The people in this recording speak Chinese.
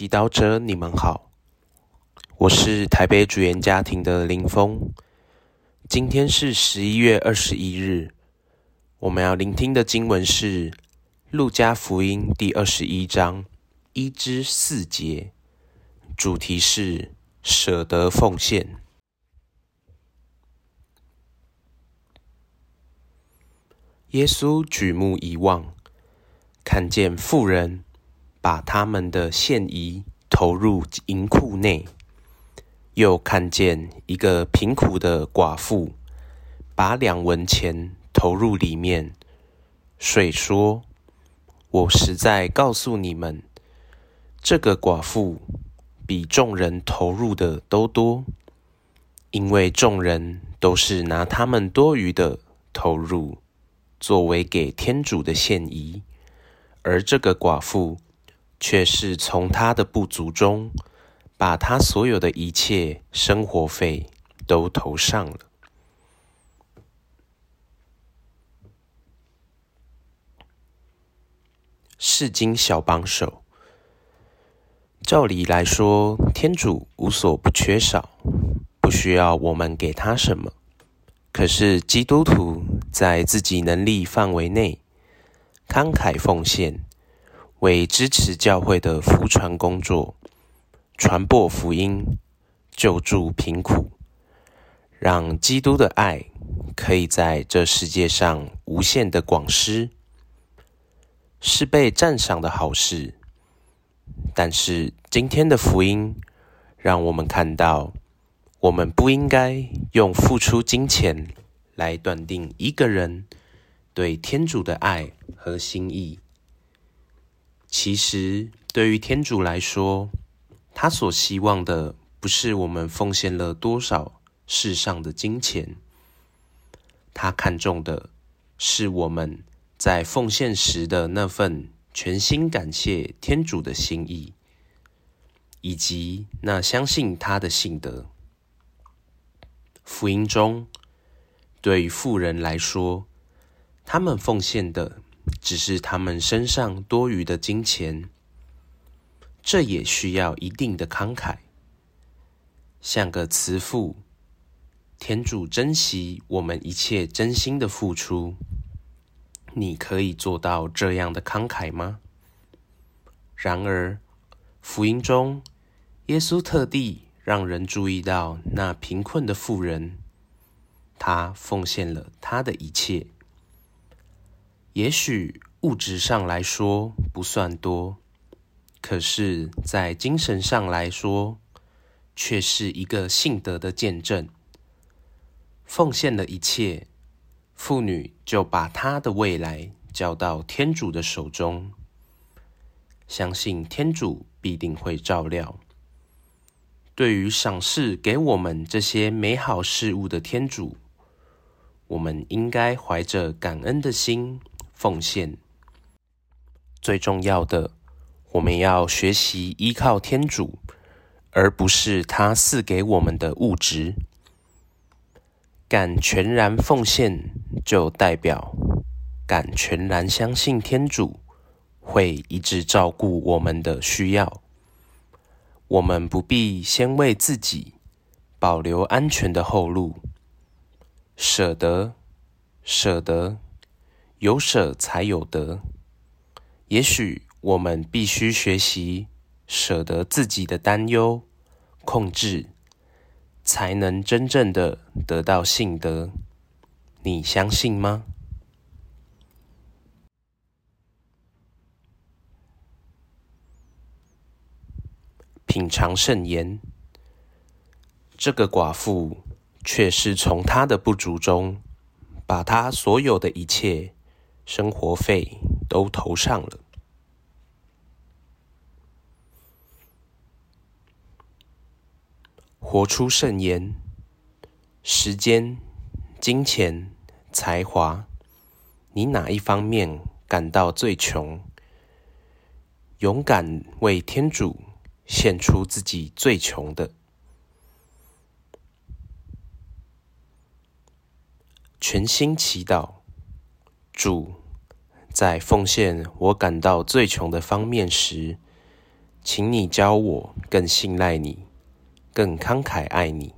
祈祷者，你们好，我是台北主言家庭的林峰。今天是十一月二十一日，我们要聆听的经文是《路加福音》第二十一章一至四节，主题是舍得奉献。耶稣举目一望，看见妇人。把他们的现衣投入银库内，又看见一个贫苦的寡妇把两文钱投入里面，水说：“我实在告诉你们，这个寡妇比众人投入的都多，因为众人都是拿他们多余的投入作为给天主的献仪，而这个寡妇。”却是从他的不足中，把他所有的一切生活费都投上了。世经小帮手，照理来说，天主无所不缺少，不需要我们给他什么。可是基督徒在自己能力范围内慷慨奉献。为支持教会的福传工作，传播福音，救助贫苦，让基督的爱可以在这世界上无限的广施，是被赞赏的好事。但是今天的福音让我们看到，我们不应该用付出金钱来断定一个人对天主的爱和心意。其实，对于天主来说，他所希望的不是我们奉献了多少世上的金钱，他看重的是我们在奉献时的那份全心感谢天主的心意，以及那相信他的信德。福音中，对于富人来说，他们奉献的。只是他们身上多余的金钱，这也需要一定的慷慨，像个慈父。天主珍惜我们一切真心的付出，你可以做到这样的慷慨吗？然而，福音中，耶稣特地让人注意到那贫困的妇人，他奉献了他的一切。也许物质上来说不算多，可是，在精神上来说，却是一个信德的见证。奉献了一切，妇女就把她的未来交到天主的手中，相信天主必定会照料。对于赏赐给我们这些美好事物的天主，我们应该怀着感恩的心。奉献最重要的，我们要学习依靠天主，而不是他赐给我们的物质。敢全然奉献，就代表敢全然相信天主会一直照顾我们的需要。我们不必先为自己保留安全的后路，舍得，舍得。有舍才有得，也许我们必须学习舍得自己的担忧、控制，才能真正的得到信德。你相信吗？品尝圣言，这个寡妇却是从她的不足中，把她所有的一切。生活费都投上了，活出圣言。时间、金钱、才华，你哪一方面感到最穷？勇敢为天主献出自己最穷的，全心祈祷，主。在奉献我感到最穷的方面时，请你教我更信赖你，更慷慨爱你。